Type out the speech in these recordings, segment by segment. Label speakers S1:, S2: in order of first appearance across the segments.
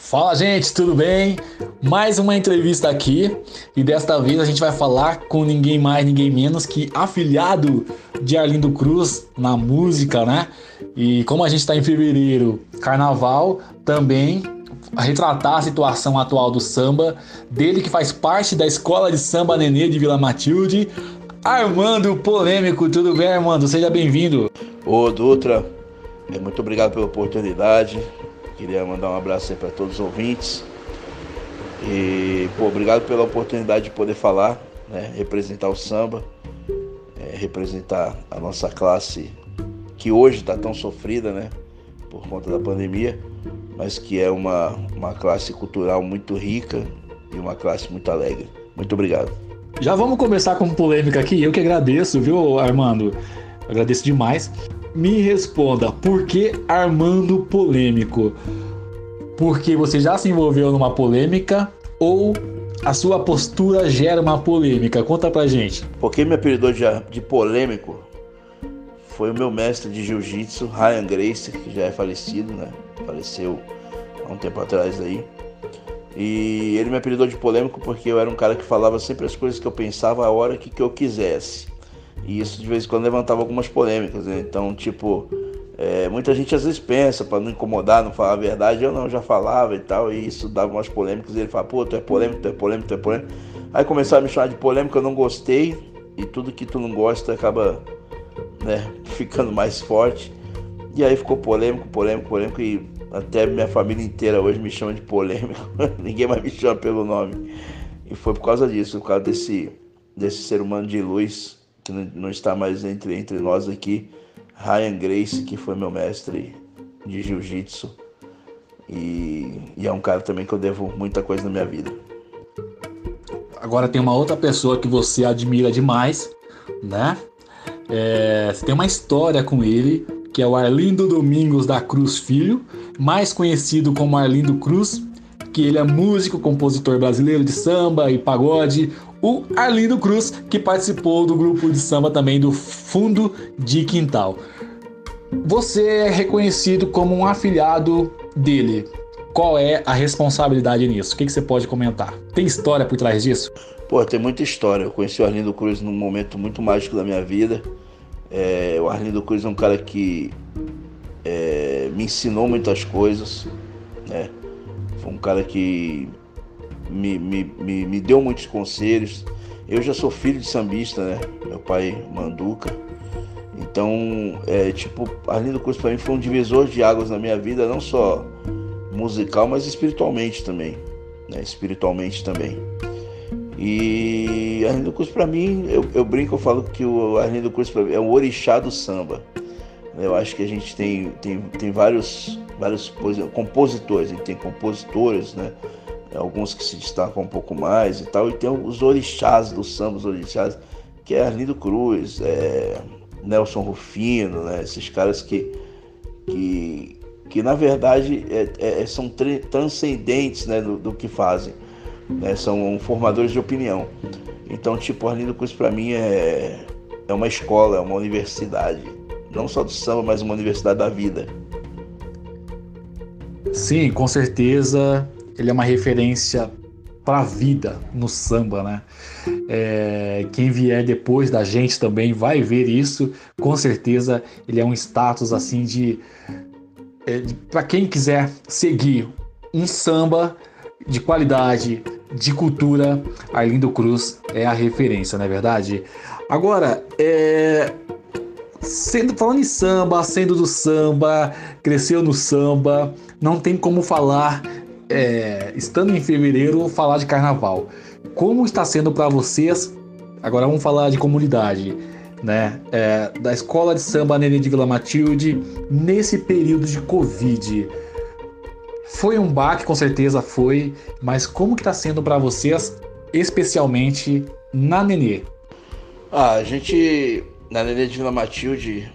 S1: Fala gente, tudo bem? Mais uma entrevista aqui e desta vez a gente vai falar com ninguém mais, ninguém menos que afiliado de Arlindo Cruz na música, né? E como a gente está em fevereiro, carnaval, também retratar a situação atual do samba, dele que faz parte da escola de samba Nenê de Vila Matilde, Armando Polêmico. Tudo bem, Armando? Seja bem-vindo.
S2: Ô, Dutra, é, muito obrigado pela oportunidade. Queria mandar um abraço aí para todos os ouvintes. E, pô, obrigado pela oportunidade de poder falar, né? representar o samba, é, representar a nossa classe que hoje está tão sofrida, né? Por conta da pandemia, mas que é uma, uma classe cultural muito rica e uma classe muito alegre. Muito obrigado.
S1: Já vamos começar com polêmica aqui. Eu que agradeço, viu, Armando? Agradeço demais. Me responda, por que Armando polêmico? Porque você já se envolveu numa polêmica ou a sua postura gera uma polêmica? Conta pra gente.
S2: Porque me apelidou de, de polêmico foi o meu mestre de jiu-jitsu, Ryan Grace, que já é falecido, né? Faleceu há um tempo atrás aí. E ele me apelidou de polêmico porque eu era um cara que falava sempre as coisas que eu pensava a hora que, que eu quisesse. E isso de vez em quando levantava algumas polêmicas, né? Então, tipo, é, muita gente às vezes pensa para não incomodar, não falar a verdade. Eu não, já falava e tal, e isso dava umas polêmicas. E ele fala, pô, tu é polêmico, tu é polêmico, tu é polêmico. Aí começaram a me chamar de polêmico, eu não gostei. E tudo que tu não gosta acaba né, ficando mais forte. E aí ficou polêmico, polêmico, polêmico. E até minha família inteira hoje me chama de polêmico. Ninguém mais me chama pelo nome. E foi por causa disso, por causa desse, desse ser humano de luz que não está mais entre, entre nós aqui, Ryan Grace, que foi meu mestre de jiu-jitsu. E, e é um cara também que eu devo muita coisa na minha vida.
S1: Agora tem uma outra pessoa que você admira demais, né? É, você tem uma história com ele, que é o Arlindo Domingos da Cruz Filho, mais conhecido como Arlindo Cruz, que ele é músico, compositor brasileiro de samba e pagode, o Arlindo Cruz, que participou do grupo de samba também do Fundo de Quintal. Você é reconhecido como um afiliado dele. Qual é a responsabilidade nisso? O que, você pode comentar? Tem história por trás disso?
S2: Pô, tem muita história. Eu conheci o Arlindo Cruz num momento muito mágico da minha vida. É, o Arlindo Cruz é um cara que é, me ensinou muitas coisas. Né? Foi um cara que me, me, me, me deu muitos conselhos. Eu já sou filho de sambista, né? Meu pai Manduca. Então, é, tipo, Arlindo Cruz para mim foi um divisor de águas na minha vida, não só musical, mas espiritualmente também, né? Espiritualmente também. E Arlindo Cruz para mim, eu, eu, brinco, eu falo que o Arlindo Cruz mim, é o orixá do samba. Eu acho que a gente tem, tem, tem vários, vários compositores, a gente tem compositores, né? Alguns que se destacam um pouco mais e tal, e tem os orixás do samba, os orixás, que é Arlindo Cruz, é Nelson Rufino, né? esses caras que, que, que na verdade é, é, são transcendentes né? do, do que fazem, né? são formadores de opinião. Então, tipo, Arlindo Cruz para mim é, é uma escola, é uma universidade, não só do samba, mas uma universidade da vida.
S1: Sim, com certeza ele é uma referência para a vida no samba, né? É, quem vier depois da gente também vai ver isso, com certeza ele é um status assim de, é, de para quem quiser seguir um samba de qualidade, de cultura, Arlindo Cruz é a referência, não é verdade? Agora, é, sendo falando em samba, sendo do samba, cresceu no samba, não tem como falar é, estando em fevereiro, falar de carnaval. Como está sendo para vocês? Agora vamos falar de comunidade, né? É, da escola de samba Nenê de Vila Matilde nesse período de Covid. Foi um baque, com certeza foi, mas como que está sendo para vocês, especialmente na Nenê?
S2: Ah, a gente na Nenê de Vila Matilde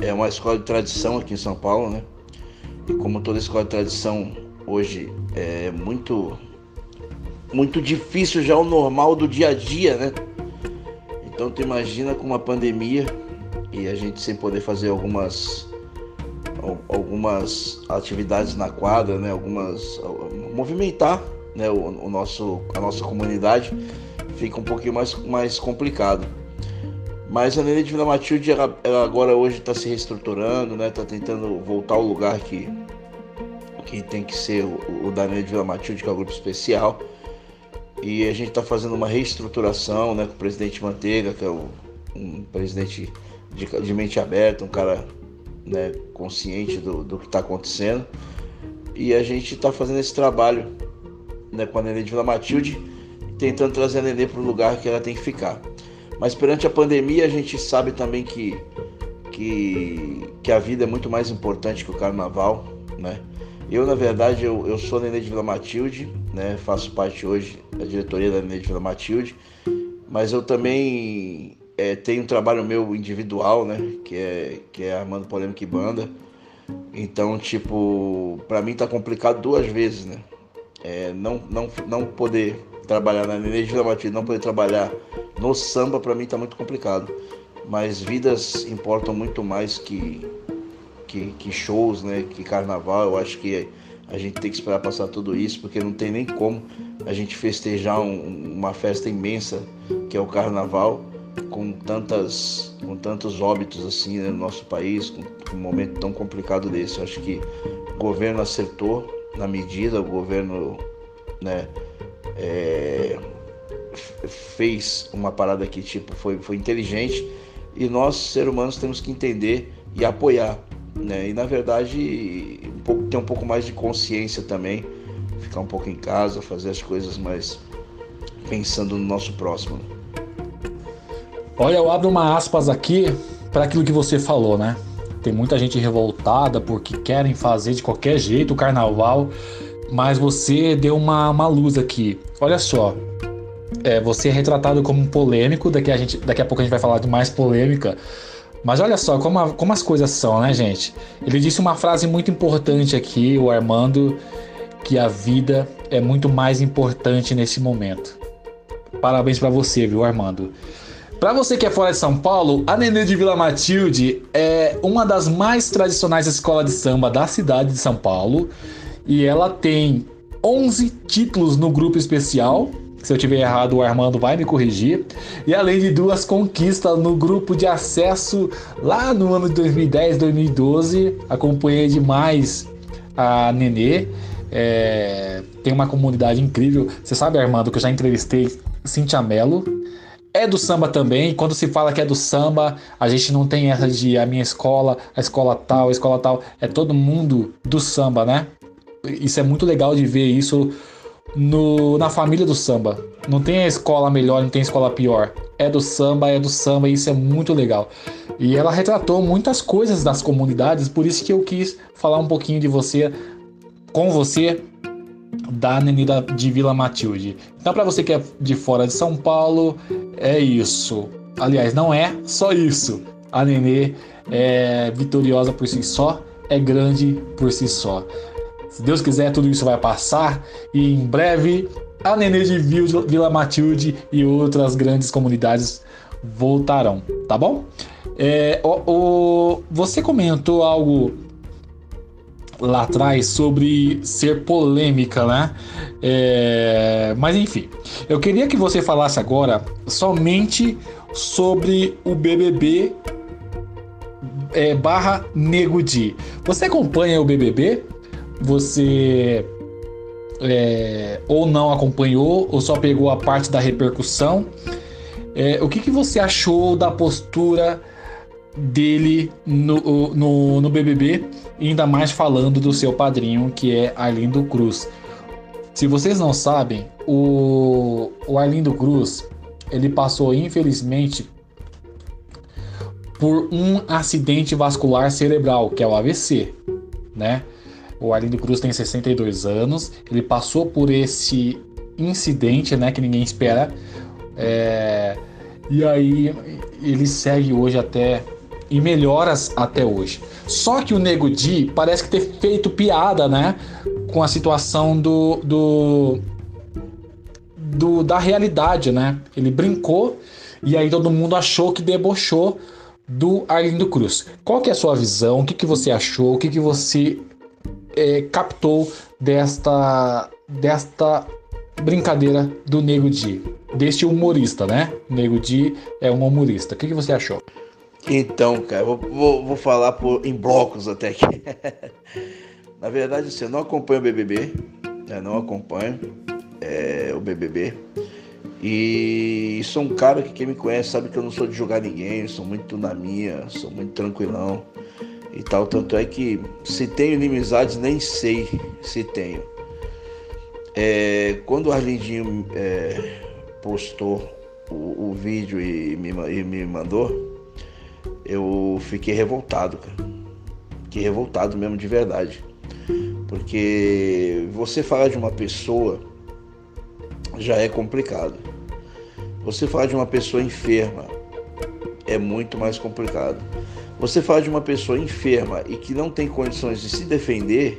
S2: é uma escola de tradição aqui em São Paulo, né? E como toda escola de tradição hoje é muito muito difícil já o normal do dia a dia, né? Então tu imagina com uma pandemia e a gente sem poder fazer algumas algumas atividades na quadra, né? Algumas movimentar, né? O, o nosso a nossa comunidade fica um pouquinho mais mais complicado. Mas a Nenê de Vila Matilde ela, ela agora hoje está se reestruturando, né? Está tentando voltar ao lugar que que tem que ser o, o da Nenê de Vila Matilde, que é o grupo especial. E a gente está fazendo uma reestruturação, né? Com o presidente Manteiga, que é o, um presidente de, de mente aberta, um cara né, consciente do, do que está acontecendo. E a gente está fazendo esse trabalho né, com a Nenê de Vila Matilde, tentando trazer a Nenê para o lugar que ela tem que ficar. Mas perante a pandemia, a gente sabe também que, que, que a vida é muito mais importante que o carnaval. Né? Eu, na verdade, eu, eu sou Nenê de Vila Matilde, né? faço parte hoje da diretoria da Nenê de Vila Matilde, mas eu também é, tem um trabalho meu individual, né? Que é, que é Armando Polêmica e Banda. Então, tipo, para mim tá complicado duas vezes, né? É, não, não, não poder trabalhar na energia Matilde, não poder trabalhar no samba, para mim tá muito complicado. Mas vidas importam muito mais que, que, que shows, né? Que carnaval. Eu acho que a gente tem que esperar passar tudo isso, porque não tem nem como a gente festejar um, uma festa imensa que é o carnaval com tantas com tantos óbitos assim né, no nosso país, com, com, um momento tão complicado desse. Eu acho que o governo acertou na medida, o governo né, é, fez uma parada que tipo foi, foi inteligente e nós seres humanos temos que entender e apoiar, né? E na verdade um pouco, ter um pouco mais de consciência também, ficar um pouco em casa, fazer as coisas mais pensando no nosso próximo. Né?
S1: Olha, eu abro uma aspas aqui para aquilo que você falou, né? Tem muita gente revoltada porque querem fazer de qualquer jeito o carnaval, mas você deu uma, uma luz aqui. Olha só, é, você é retratado como polêmico, daqui a, gente, daqui a pouco a gente vai falar de mais polêmica. Mas olha só como, a, como as coisas são, né, gente? Ele disse uma frase muito importante aqui, o Armando, que a vida é muito mais importante nesse momento. Parabéns para você, viu, Armando? Para você que é fora de São Paulo, a Nenê de Vila Matilde é uma das mais tradicionais escolas de samba da cidade de São Paulo e ela tem 11 títulos no grupo especial. Se eu tiver errado, o Armando vai me corrigir. E além de duas conquistas no grupo de acesso lá no ano de 2010, 2012, acompanhei demais a Nenê. É... tem uma comunidade incrível. Você sabe, Armando, que eu já entrevistei Cintia Mello é do samba também. Quando se fala que é do samba, a gente não tem essa de a minha escola, a escola tal, a escola tal. É todo mundo do samba, né? Isso é muito legal de ver isso no, na família do samba. Não tem a escola melhor, não tem a escola pior. É do samba, é do samba, e isso é muito legal. E ela retratou muitas coisas das comunidades, por isso que eu quis falar um pouquinho de você, com você, da Avenida de Vila Matilde. Então, para você que é de fora de São Paulo, é isso. Aliás, não é só isso. A Nenê é vitoriosa por si só, é grande por si só. Se Deus quiser, tudo isso vai passar e em breve a Nenê de Vila Matilde e outras grandes comunidades voltarão, tá bom? É, o, o, você comentou algo lá atrás sobre ser polêmica, né? É... Mas enfim, eu queria que você falasse agora somente sobre o BBB é, barra Nego Di. Você acompanha o BBB? Você é, ou não acompanhou ou só pegou a parte da repercussão? É, o que, que você achou da postura dele no, no, no BBB, ainda mais falando do seu padrinho, que é Arlindo Cruz. Se vocês não sabem, o, o Arlindo Cruz, ele passou infelizmente por um acidente vascular cerebral, que é o AVC, né? O Arlindo Cruz tem 62 anos, ele passou por esse incidente, né, que ninguém espera, é... e aí ele segue hoje até e melhoras até hoje. Só que o Nego Di parece que ter feito piada, né? Com a situação do, do, do da realidade, né? Ele brincou e aí todo mundo achou que debochou do Arlindo Cruz. Qual que é a sua visão? O que, que você achou? O que, que você é, captou desta, desta brincadeira do Nego Di? Deste humorista, né? O Nego Di é um humorista. O que, que você achou?
S2: Então, cara, vou, vou, vou falar por, em blocos até aqui. Na verdade, assim, eu não acompanho o BBB, né? não acompanho é, o BBB. E sou um cara que quem me conhece sabe que eu não sou de julgar ninguém, sou muito na minha, sou muito tranquilão e tal. Tanto é que se tenho inimizades, nem sei se tenho. É, quando o Arlindinho é, postou o, o vídeo e me, e me, mandou, eu fiquei revoltado, cara. Fiquei revoltado mesmo de verdade. Porque você falar de uma pessoa já é complicado. Você falar de uma pessoa enferma é muito mais complicado. Você falar de uma pessoa enferma e que não tem condições de se defender,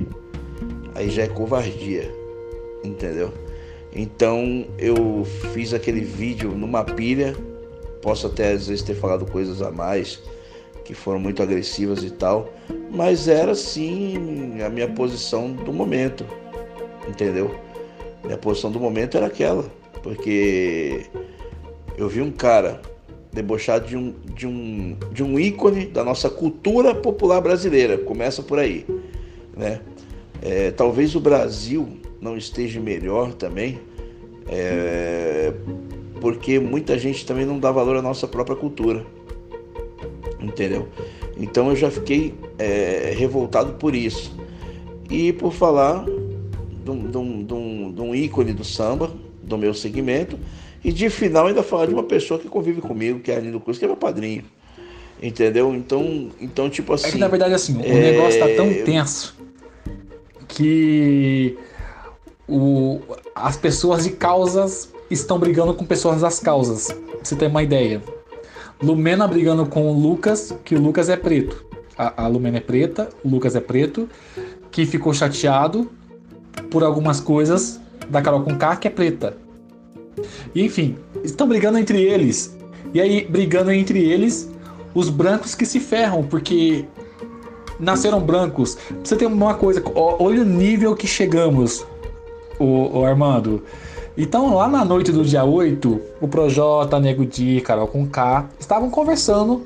S2: aí já é covardia, entendeu? Então eu fiz aquele vídeo numa pilha, posso até às vezes ter falado coisas a mais que foram muito agressivas e tal, mas era sim a minha posição do momento, entendeu? Minha posição do momento era aquela, porque eu vi um cara debochado de um, de um, de um ícone da nossa cultura popular brasileira, começa por aí, né? É, talvez o Brasil não esteja melhor também, é, porque muita gente também não dá valor à nossa própria cultura, entendeu? Então eu já fiquei é, revoltado por isso. E por falar de um ícone do samba, do meu segmento, e de final ainda falar de uma pessoa que convive comigo, que é a Arlindo Cruz, que é meu padrinho. Entendeu? Então, então tipo assim. É
S1: que na verdade, assim, o é... negócio tá tão tenso que o, as pessoas de causas estão brigando com pessoas das causas. Pra você ter uma ideia. Lumena brigando com o Lucas, que o Lucas é preto. A, a Lumena é preta, o Lucas é preto, que ficou chateado por algumas coisas da Carol com K, que é preta. Enfim, estão brigando entre eles. E aí, brigando entre eles, os brancos que se ferram, porque nasceram brancos. Você tem uma coisa, olha o nível que chegamos, o, o Armando. Então, lá na noite do dia 8, o Projota, Nego Di, Carol com K, estavam conversando,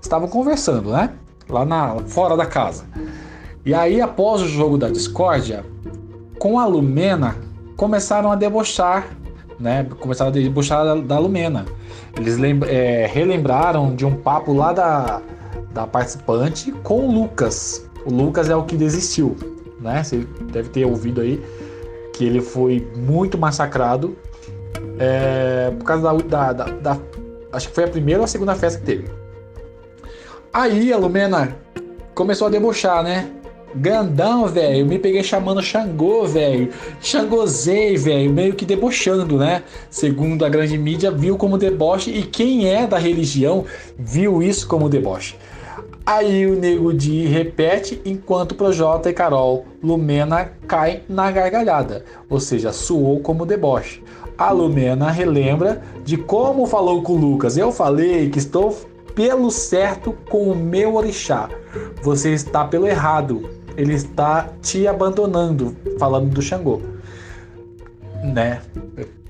S1: estavam conversando, né? Lá na, fora da casa. E aí, após o jogo da discórdia, com a Lumena, começaram a debochar, né? Começaram a debochar da, da Lumena. Eles é, relembraram de um papo lá da, da participante com o Lucas. O Lucas é o que desistiu, né? Você deve ter ouvido aí que ele foi muito massacrado é, por causa da, da, da, Acho que foi a primeira ou a segunda festa que teve. Aí a Lumena começou a debochar, né? Grandão, velho. Me peguei chamando Xangô, velho. Xangozei, velho. Meio que debochando, né? Segundo a grande mídia, viu como deboche. E quem é da religião viu isso como deboche. Aí o Nego Di repete, enquanto Projota e Carol Lumena cai na gargalhada. Ou seja, suou como deboche. A Lumena relembra de como falou com o Lucas. Eu falei que estou pelo certo com o meu orixá. Você está pelo errado ele está te abandonando, falando do Xangô. Né?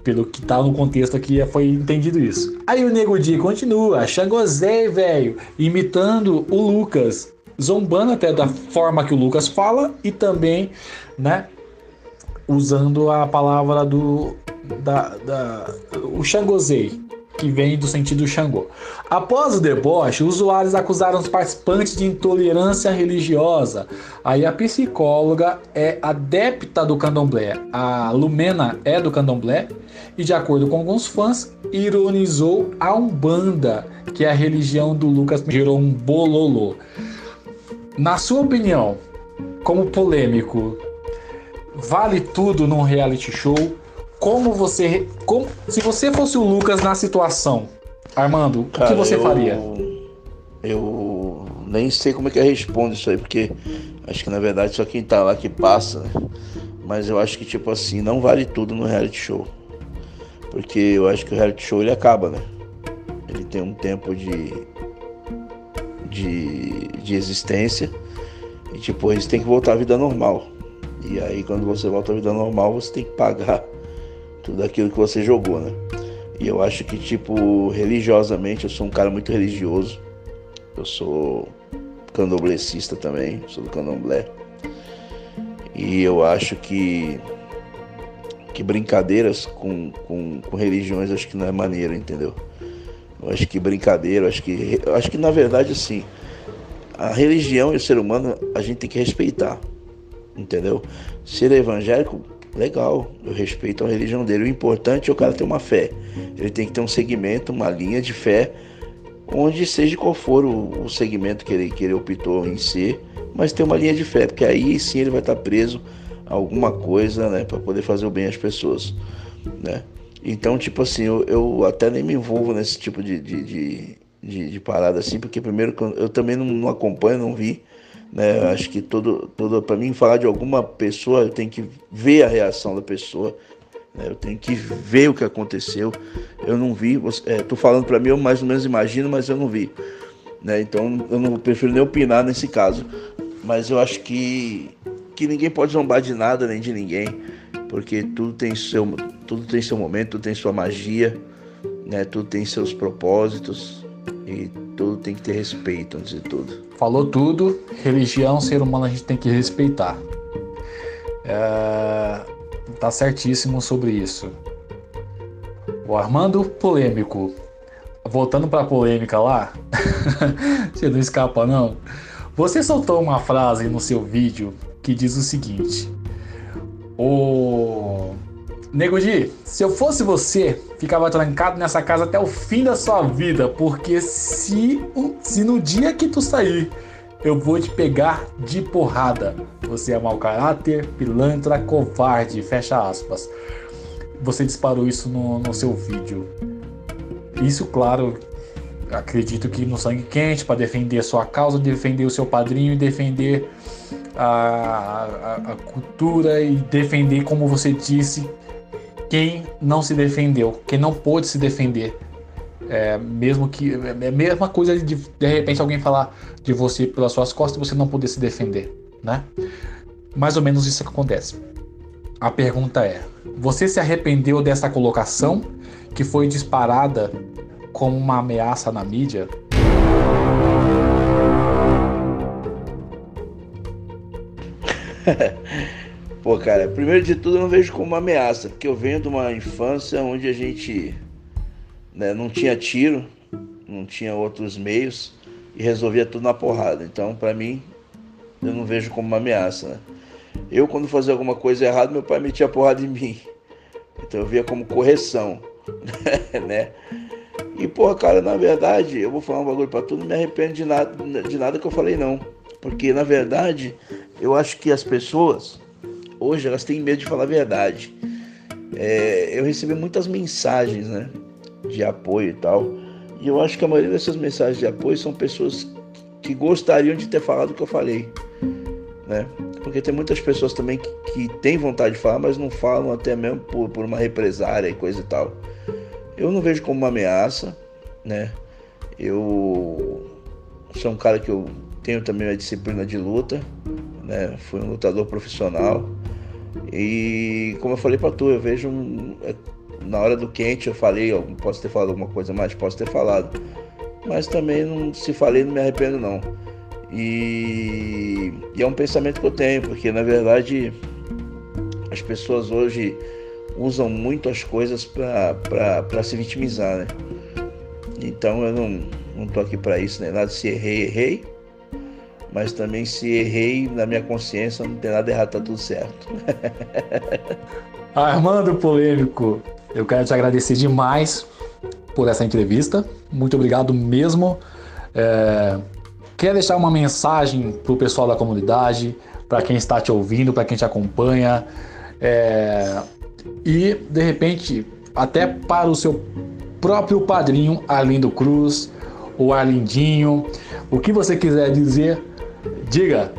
S1: Pelo que tá no contexto aqui, foi entendido isso. Aí o Nego Di continua, Xangozé, velho, imitando o Lucas, zombando até da forma que o Lucas fala e também, né, usando a palavra do da, da o Xangozei, que vem do sentido Xangô. Após o deboche, usuários acusaram os participantes de intolerância religiosa. Aí a psicóloga é adepta do candomblé, a Lumena é do candomblé, e de acordo com alguns fãs, ironizou a Umbanda, que é a religião do Lucas, gerou um bololô. Na sua opinião, como polêmico, vale tudo num reality show? Como você. Como, se você fosse o Lucas na situação, Armando, Cara, o que você
S2: eu,
S1: faria?
S2: Eu nem sei como é que eu respondo isso aí, porque acho que na verdade só quem tá lá que passa, né? Mas eu acho que, tipo assim, não vale tudo no reality show. Porque eu acho que o reality show ele acaba, né? Ele tem um tempo de. de, de existência e depois tem que voltar à vida normal. E aí quando você volta à vida normal, você tem que pagar tudo aquilo que você jogou, né? E eu acho que, tipo, religiosamente, eu sou um cara muito religioso. Eu sou candomblessista também, sou do candomblé. E eu acho que que brincadeiras com, com, com religiões acho que não é maneiro, entendeu? Eu acho que brincadeira, acho que acho que na verdade assim, a religião e o ser humano a gente tem que respeitar, entendeu? Ser evangélico, legal, eu respeito a religião dele. O importante é o cara ter uma fé. Ele tem que ter um segmento, uma linha de fé, onde seja qual for o, o segmento que ele, que ele optou em ser, mas ter uma linha de fé, porque aí sim ele vai estar preso a alguma coisa, né, para poder fazer o bem às pessoas, né? Então, tipo assim, eu, eu até nem me envolvo nesse tipo de, de, de, de, de parada assim, porque primeiro eu também não, não acompanho, não vi, né? Acho que todo, todo para mim falar de alguma pessoa, eu tenho que ver a reação da pessoa, né? eu tenho que ver o que aconteceu. Eu não vi, é, tô falando para mim, eu mais ou menos imagino, mas eu não vi, né? Então eu não prefiro nem opinar nesse caso, mas eu acho que que ninguém pode zombar de nada nem de ninguém, porque tudo tem seu tudo tem seu momento, tudo tem sua magia, né? Tudo tem seus propósitos e tudo tem que ter respeito antes de tudo.
S1: Falou tudo, religião, ser humano a gente tem que respeitar. É, tá certíssimo sobre isso. O Armando polêmico. Voltando para polêmica lá, você não escapa não. Você soltou uma frase no seu vídeo que diz o seguinte: O Nego Di, se eu fosse você, ficava trancado nessa casa até o fim da sua vida, porque se, se no dia que tu sair, eu vou te pegar de porrada. Você é mau caráter, pilantra, covarde, fecha aspas. Você disparou isso no, no seu vídeo. Isso, claro, acredito que no sangue quente para defender a sua causa, defender o seu padrinho e defender a, a, a cultura e defender, como você disse, quem não se defendeu, quem não pôde se defender. É, mesmo que é a mesma coisa de de repente alguém falar de você pelas suas costas e você não poder se defender, né? Mais ou menos isso que acontece. A pergunta é: você se arrependeu dessa colocação que foi disparada como uma ameaça na mídia?
S2: Pô, cara, primeiro de tudo eu não vejo como uma ameaça, porque eu venho de uma infância onde a gente né, não tinha tiro, não tinha outros meios e resolvia tudo na porrada. Então, para mim, eu não vejo como uma ameaça. Né? Eu, quando fazia alguma coisa errada, meu pai metia porrada em mim. Então eu via como correção, né? E, porra, cara, na verdade, eu vou falar um bagulho pra tu, não me arrependo de nada, de nada que eu falei, não. Porque, na verdade, eu acho que as pessoas hoje elas têm medo de falar a verdade. É, eu recebi muitas mensagens né, de apoio e tal. E eu acho que a maioria dessas mensagens de apoio são pessoas que gostariam de ter falado o que eu falei. Né? Porque tem muitas pessoas também que, que têm vontade de falar, mas não falam até mesmo por, por uma represária e coisa e tal. Eu não vejo como uma ameaça, né? Eu sou um cara que eu tenho também uma disciplina de luta, né? Fui um lutador profissional. E como eu falei para tu, eu vejo um, é, na hora do quente eu falei, eu posso ter falado alguma coisa mais, posso ter falado. Mas também não se falei, não me arrependo não. E, e é um pensamento que eu tenho, porque na verdade as pessoas hoje usam muito as coisas para se vitimizar, né? Então eu não, não tô aqui para isso, né? Nada se errei, errei mas também se errei na minha consciência, não tem nada errado, tá tudo certo.
S1: Armando Polêmico, eu quero te agradecer demais por essa entrevista. Muito obrigado mesmo. É... Quer deixar uma mensagem para o pessoal da comunidade, para quem está te ouvindo, para quem te acompanha, é... e de repente até para o seu próprio padrinho Arlindo Cruz, o Arlindinho, o que você quiser dizer, Diga!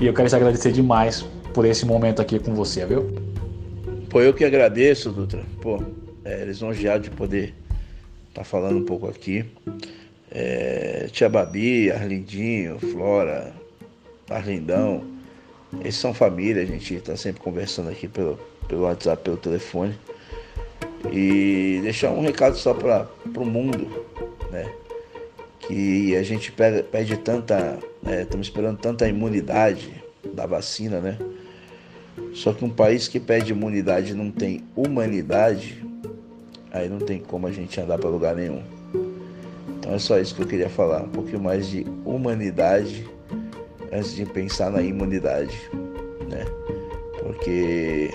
S1: E eu quero te agradecer demais por esse momento aqui com você, viu?
S2: Pô, eu que agradeço, Dutra. Pô, é lisonjeado de poder estar tá falando um pouco aqui. é, Tia Babi, Arlindinho, Flora, Arlindão. Eles são família, a gente está sempre conversando aqui pelo, pelo WhatsApp, pelo telefone. E deixar um recado só para o mundo, né? Que a gente pede tanta. Estamos né? esperando tanta imunidade da vacina, né? Só que um país que pede imunidade não tem humanidade, aí não tem como a gente andar para lugar nenhum. Então é só isso que eu queria falar, um pouquinho mais de humanidade antes de pensar na imunidade, né? Porque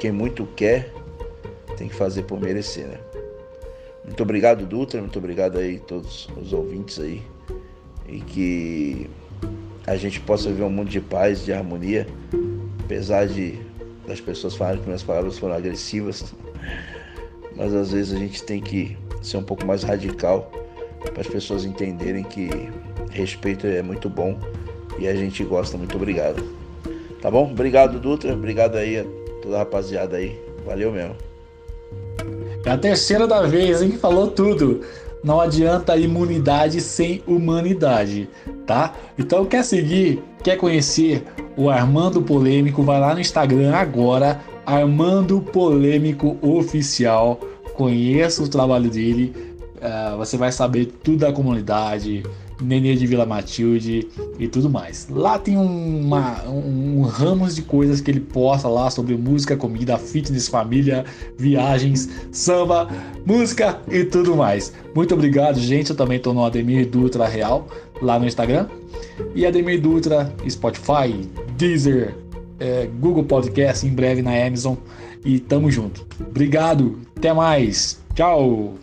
S2: quem muito quer tem que fazer por merecer, né? Muito obrigado, Dutra, muito obrigado aí todos os ouvintes aí e que a gente possa viver um mundo de paz, de harmonia, apesar de das pessoas falarem que minhas palavras foram agressivas, mas às vezes a gente tem que ser um pouco mais radical para as pessoas entenderem que respeito é muito bom e a gente gosta. Muito obrigado. Tá bom? Obrigado, Dutra. Obrigado aí a toda a rapaziada aí. Valeu mesmo.
S1: É a terceira da vez, hein? Falou tudo. Não adianta imunidade sem humanidade, tá? Então quer seguir, quer conhecer o Armando Polêmico, vai lá no Instagram agora, Armando Polêmico Oficial conheça o trabalho dele, uh, você vai saber tudo da comunidade, Nenê de Vila Matilde e tudo mais. Lá tem uma, um, um ramos de coisas que ele posta lá sobre música, comida, fitness, família, viagens, samba, música e tudo mais. Muito obrigado, gente. Eu também estou no Ademir Dutra Real lá no Instagram. E Ademir Dutra, Spotify, Deezer, é, Google Podcast, em breve na Amazon. E tamo junto. Obrigado, até mais. Tchau.